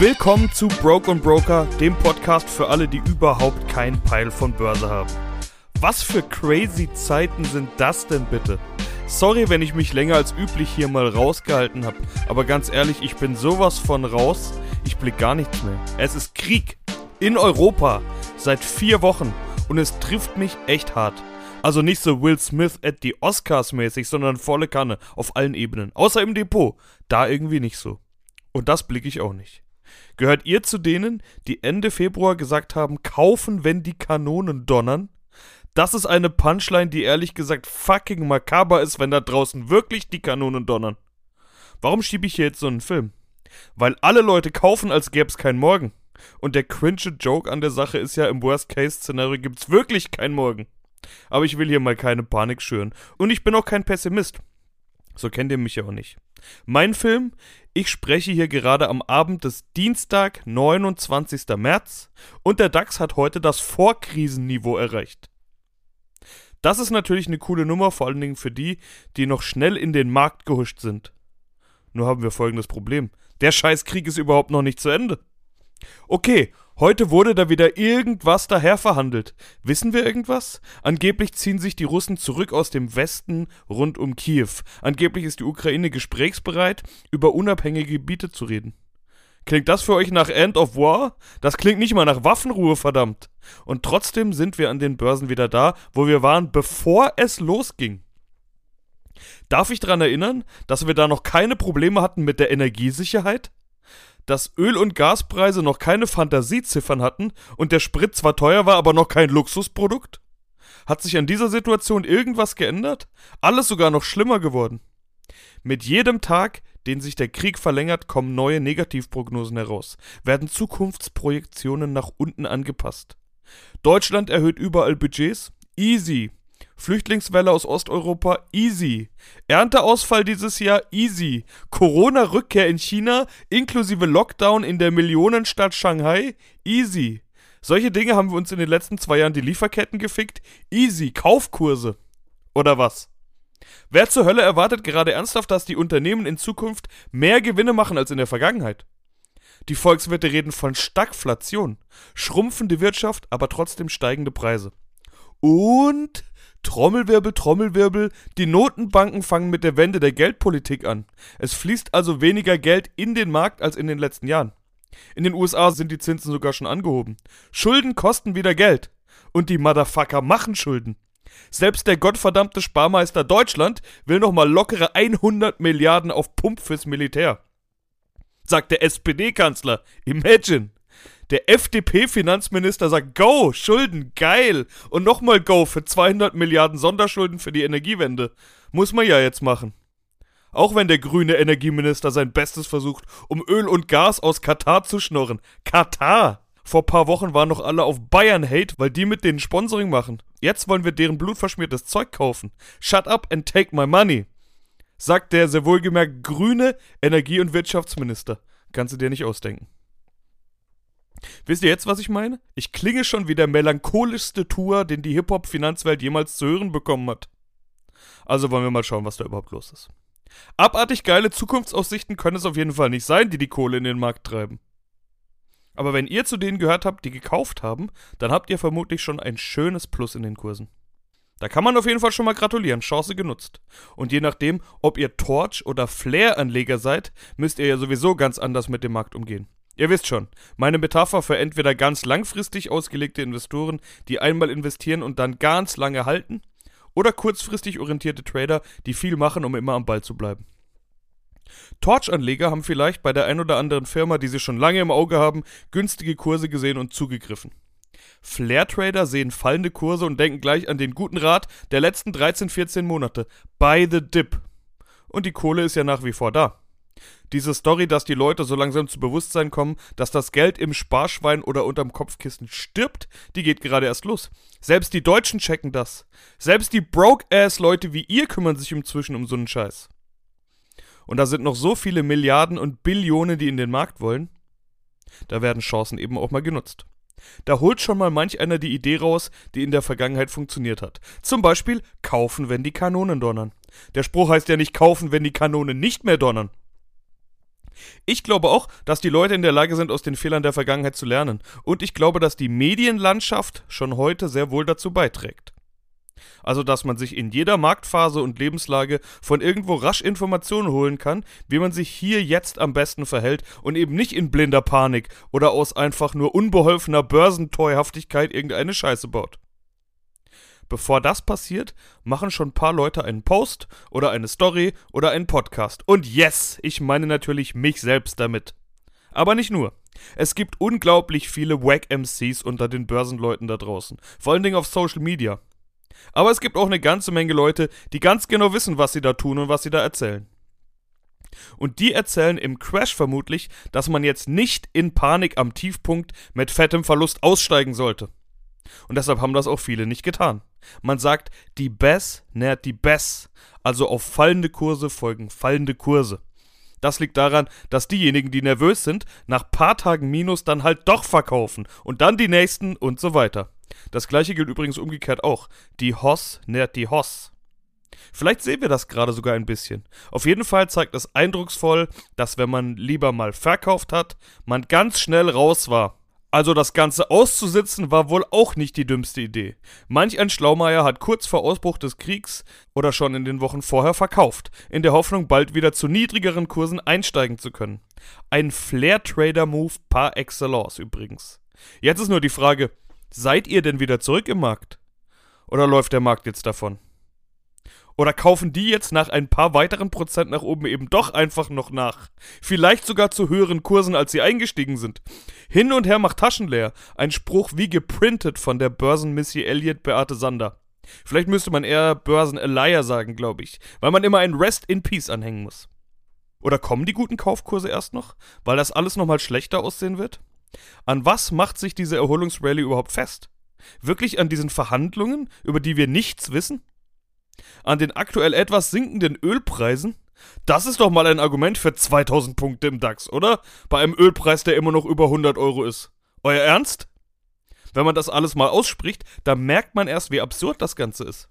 Willkommen zu Broke und Broker, dem Podcast für alle, die überhaupt keinen Peil von Börse haben. Was für crazy Zeiten sind das denn bitte? Sorry, wenn ich mich länger als üblich hier mal rausgehalten habe, aber ganz ehrlich, ich bin sowas von raus, ich blick gar nichts mehr. Es ist Krieg in Europa seit vier Wochen und es trifft mich echt hart. Also nicht so Will Smith at the Oscars mäßig, sondern volle Kanne auf allen Ebenen. Außer im Depot. Da irgendwie nicht so. Und das blicke ich auch nicht. Gehört ihr zu denen, die Ende Februar gesagt haben, kaufen, wenn die Kanonen donnern? Das ist eine Punchline, die ehrlich gesagt fucking makaber ist, wenn da draußen wirklich die Kanonen donnern. Warum schiebe ich hier jetzt so einen Film? Weil alle Leute kaufen, als gäbe es keinen Morgen. Und der cringe Joke an der Sache ist ja, im Worst-Case-Szenario gibt's wirklich keinen Morgen. Aber ich will hier mal keine Panik schüren. Und ich bin auch kein Pessimist. So kennt ihr mich ja auch nicht. Mein Film, ich spreche hier gerade am Abend des Dienstag, 29. März, und der DAX hat heute das Vorkrisenniveau erreicht. Das ist natürlich eine coole Nummer, vor allen Dingen für die, die noch schnell in den Markt gehuscht sind. Nur haben wir folgendes Problem. Der Scheißkrieg ist überhaupt noch nicht zu Ende. Okay, heute wurde da wieder irgendwas daher verhandelt. Wissen wir irgendwas? Angeblich ziehen sich die Russen zurück aus dem Westen rund um Kiew. Angeblich ist die Ukraine gesprächsbereit, über unabhängige Gebiete zu reden. Klingt das für euch nach End of War? Das klingt nicht mal nach Waffenruhe, verdammt. Und trotzdem sind wir an den Börsen wieder da, wo wir waren, bevor es losging. Darf ich daran erinnern, dass wir da noch keine Probleme hatten mit der Energiesicherheit? Dass Öl- und Gaspreise noch keine Fantasieziffern hatten und der Sprit zwar teuer war, aber noch kein Luxusprodukt? Hat sich an dieser Situation irgendwas geändert? Alles sogar noch schlimmer geworden. Mit jedem Tag, den sich der Krieg verlängert, kommen neue Negativprognosen heraus, werden Zukunftsprojektionen nach unten angepasst. Deutschland erhöht überall Budgets? Easy. Flüchtlingswelle aus Osteuropa, easy. Ernteausfall dieses Jahr, easy. Corona-Rückkehr in China, inklusive Lockdown in der Millionenstadt Shanghai, easy. Solche Dinge haben wir uns in den letzten zwei Jahren die Lieferketten gefickt, easy. Kaufkurse. Oder was? Wer zur Hölle erwartet gerade ernsthaft, dass die Unternehmen in Zukunft mehr Gewinne machen als in der Vergangenheit? Die Volkswirte reden von Stagflation, schrumpfende Wirtschaft, aber trotzdem steigende Preise. Und Trommelwirbel, Trommelwirbel, die Notenbanken fangen mit der Wende der Geldpolitik an. Es fließt also weniger Geld in den Markt als in den letzten Jahren. In den USA sind die Zinsen sogar schon angehoben. Schulden kosten wieder Geld. Und die Motherfucker machen Schulden. Selbst der gottverdammte Sparmeister Deutschland will nochmal lockere 100 Milliarden auf Pump fürs Militär. Sagt der SPD-Kanzler. Imagine. Der FDP-Finanzminister sagt Go, Schulden, geil. Und nochmal Go für 200 Milliarden Sonderschulden für die Energiewende. Muss man ja jetzt machen. Auch wenn der grüne Energieminister sein Bestes versucht, um Öl und Gas aus Katar zu schnorren. Katar! Vor paar Wochen waren noch alle auf Bayern-Hate, weil die mit denen Sponsoring machen. Jetzt wollen wir deren blutverschmiertes Zeug kaufen. Shut up and take my money. Sagt der sehr wohlgemerkt grüne Energie- und Wirtschaftsminister. Kannst du dir nicht ausdenken. Wisst ihr jetzt, was ich meine? Ich klinge schon wie der melancholischste Tour, den die Hip-Hop-Finanzwelt jemals zu hören bekommen hat. Also wollen wir mal schauen, was da überhaupt los ist. Abartig geile Zukunftsaussichten können es auf jeden Fall nicht sein, die die Kohle in den Markt treiben. Aber wenn ihr zu denen gehört habt, die gekauft haben, dann habt ihr vermutlich schon ein schönes Plus in den Kursen. Da kann man auf jeden Fall schon mal gratulieren, Chance genutzt. Und je nachdem, ob ihr Torch- oder Flare-Anleger seid, müsst ihr ja sowieso ganz anders mit dem Markt umgehen. Ihr wisst schon, meine Metapher für entweder ganz langfristig ausgelegte Investoren, die einmal investieren und dann ganz lange halten, oder kurzfristig orientierte Trader, die viel machen, um immer am Ball zu bleiben. Torch-Anleger haben vielleicht bei der ein oder anderen Firma, die sie schon lange im Auge haben, günstige Kurse gesehen und zugegriffen. Flare-Trader sehen fallende Kurse und denken gleich an den guten Rat der letzten 13, 14 Monate. Buy the dip. Und die Kohle ist ja nach wie vor da. Diese Story, dass die Leute so langsam zu Bewusstsein kommen, dass das Geld im Sparschwein oder unterm Kopfkissen stirbt, die geht gerade erst los. Selbst die Deutschen checken das. Selbst die Broke-Ass-Leute wie ihr kümmern sich inzwischen um so einen Scheiß. Und da sind noch so viele Milliarden und Billionen, die in den Markt wollen. Da werden Chancen eben auch mal genutzt. Da holt schon mal manch einer die Idee raus, die in der Vergangenheit funktioniert hat. Zum Beispiel kaufen, wenn die Kanonen donnern. Der Spruch heißt ja nicht kaufen, wenn die Kanonen nicht mehr donnern. Ich glaube auch, dass die Leute in der Lage sind, aus den Fehlern der Vergangenheit zu lernen. Und ich glaube, dass die Medienlandschaft schon heute sehr wohl dazu beiträgt. Also, dass man sich in jeder Marktphase und Lebenslage von irgendwo rasch Informationen holen kann, wie man sich hier jetzt am besten verhält und eben nicht in blinder Panik oder aus einfach nur unbeholfener Börsentreuhaftigkeit irgendeine Scheiße baut. Bevor das passiert, machen schon ein paar Leute einen Post oder eine Story oder einen Podcast. Und yes, ich meine natürlich mich selbst damit. Aber nicht nur. Es gibt unglaublich viele Wack-MCs unter den Börsenleuten da draußen. Vor allen Dingen auf Social Media. Aber es gibt auch eine ganze Menge Leute, die ganz genau wissen, was sie da tun und was sie da erzählen. Und die erzählen im Crash vermutlich, dass man jetzt nicht in Panik am Tiefpunkt mit fettem Verlust aussteigen sollte. Und deshalb haben das auch viele nicht getan. Man sagt, die Bess nährt die Bess, also auf fallende Kurse folgen fallende Kurse. Das liegt daran, dass diejenigen, die nervös sind, nach paar Tagen Minus dann halt doch verkaufen und dann die nächsten und so weiter. Das gleiche gilt übrigens umgekehrt auch. Die Hoss nährt die Hoss. Vielleicht sehen wir das gerade sogar ein bisschen. Auf jeden Fall zeigt es eindrucksvoll, dass wenn man lieber mal verkauft hat, man ganz schnell raus war. Also das Ganze auszusitzen war wohl auch nicht die dümmste Idee. Manch ein Schlaumeier hat kurz vor Ausbruch des Kriegs oder schon in den Wochen vorher verkauft, in der Hoffnung bald wieder zu niedrigeren Kursen einsteigen zu können. Ein Flair-Trader-Move par excellence übrigens. Jetzt ist nur die Frage, Seid ihr denn wieder zurück im Markt? Oder läuft der Markt jetzt davon? Oder kaufen die jetzt nach ein paar weiteren Prozent nach oben eben doch einfach noch nach? Vielleicht sogar zu höheren Kursen, als sie eingestiegen sind. Hin und her macht Taschen leer. Ein Spruch wie geprintet von der Börsen-Missy Elliot Beate Sander. Vielleicht müsste man eher Börsen-Elia sagen, glaube ich, weil man immer ein Rest in Peace anhängen muss. Oder kommen die guten Kaufkurse erst noch, weil das alles nochmal schlechter aussehen wird? An was macht sich diese Erholungsrallye überhaupt fest? Wirklich an diesen Verhandlungen, über die wir nichts wissen? An den aktuell etwas sinkenden Ölpreisen? Das ist doch mal ein Argument für 2000 Punkte im DAX, oder? Bei einem Ölpreis, der immer noch über 100 Euro ist. Euer Ernst? Wenn man das alles mal ausspricht, dann merkt man erst, wie absurd das Ganze ist.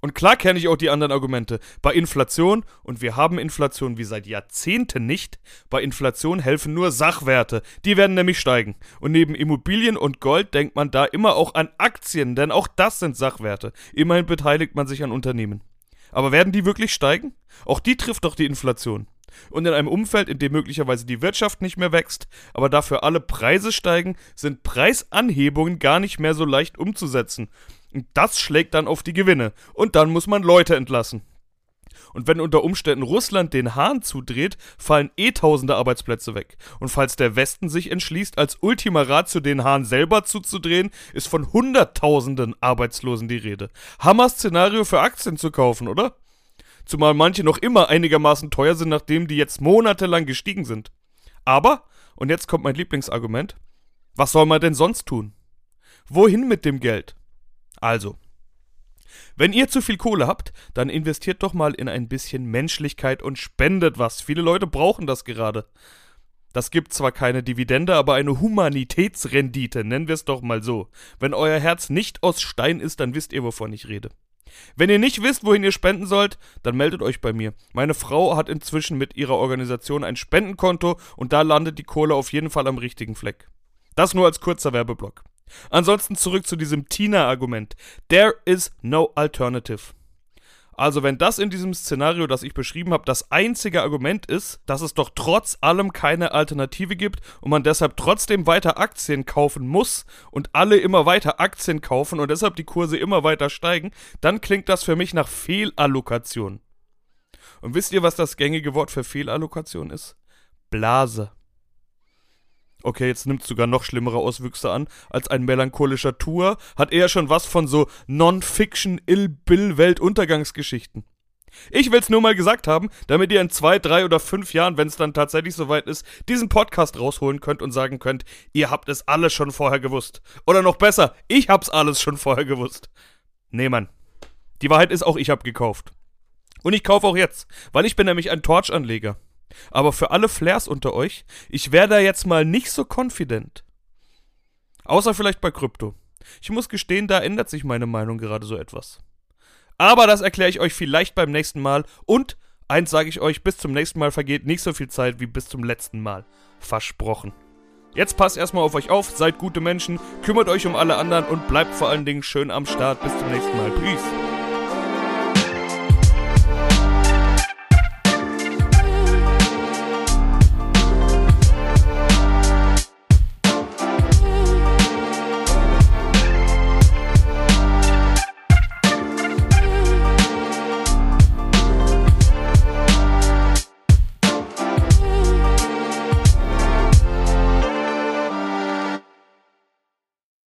Und klar kenne ich auch die anderen Argumente. Bei Inflation, und wir haben Inflation wie seit Jahrzehnten nicht, bei Inflation helfen nur Sachwerte. Die werden nämlich steigen. Und neben Immobilien und Gold denkt man da immer auch an Aktien, denn auch das sind Sachwerte. Immerhin beteiligt man sich an Unternehmen. Aber werden die wirklich steigen? Auch die trifft doch die Inflation. Und in einem Umfeld, in dem möglicherweise die Wirtschaft nicht mehr wächst, aber dafür alle Preise steigen, sind Preisanhebungen gar nicht mehr so leicht umzusetzen. Und das schlägt dann auf die Gewinne. Und dann muss man Leute entlassen. Und wenn unter Umständen Russland den Hahn zudreht, fallen eh tausende Arbeitsplätze weg. Und falls der Westen sich entschließt, als Ultima Ratio den Hahn selber zuzudrehen, ist von Hunderttausenden Arbeitslosen die Rede. Hammer-Szenario für Aktien zu kaufen, oder? Zumal manche noch immer einigermaßen teuer sind, nachdem die jetzt monatelang gestiegen sind. Aber, und jetzt kommt mein Lieblingsargument, was soll man denn sonst tun? Wohin mit dem Geld? Also, wenn ihr zu viel Kohle habt, dann investiert doch mal in ein bisschen Menschlichkeit und spendet was. Viele Leute brauchen das gerade. Das gibt zwar keine Dividende, aber eine Humanitätsrendite, nennen wir es doch mal so. Wenn euer Herz nicht aus Stein ist, dann wisst ihr, wovon ich rede. Wenn ihr nicht wisst, wohin ihr spenden sollt, dann meldet euch bei mir. Meine Frau hat inzwischen mit ihrer Organisation ein Spendenkonto und da landet die Kohle auf jeden Fall am richtigen Fleck. Das nur als kurzer Werbeblock. Ansonsten zurück zu diesem Tina-Argument. There is no alternative. Also wenn das in diesem Szenario, das ich beschrieben habe, das einzige Argument ist, dass es doch trotz allem keine Alternative gibt und man deshalb trotzdem weiter Aktien kaufen muss und alle immer weiter Aktien kaufen und deshalb die Kurse immer weiter steigen, dann klingt das für mich nach Fehlallokation. Und wisst ihr, was das gängige Wort für Fehlallokation ist? Blase. Okay, jetzt nimmt sogar noch schlimmere Auswüchse an als ein melancholischer Tour, hat eher schon was von so Non-Fiction Ill-Bill-Weltuntergangsgeschichten. Ich will's nur mal gesagt haben, damit ihr in zwei, drei oder fünf Jahren, wenn es dann tatsächlich soweit ist, diesen Podcast rausholen könnt und sagen könnt, ihr habt es alles schon vorher gewusst. Oder noch besser, ich hab's alles schon vorher gewusst. Nee, Mann. Die Wahrheit ist auch, ich hab gekauft. Und ich kaufe auch jetzt, weil ich bin nämlich ein Torch-Anleger. Aber für alle Flares unter euch, ich wäre da jetzt mal nicht so confident. Außer vielleicht bei Krypto. Ich muss gestehen, da ändert sich meine Meinung gerade so etwas. Aber das erkläre ich euch vielleicht beim nächsten Mal und Eins sage ich euch, bis zum nächsten Mal vergeht nicht so viel Zeit wie bis zum letzten Mal. Versprochen. Jetzt passt erstmal auf euch auf, seid gute Menschen, kümmert euch um alle anderen und bleibt vor allen Dingen schön am Start. Bis zum nächsten Mal. Peace.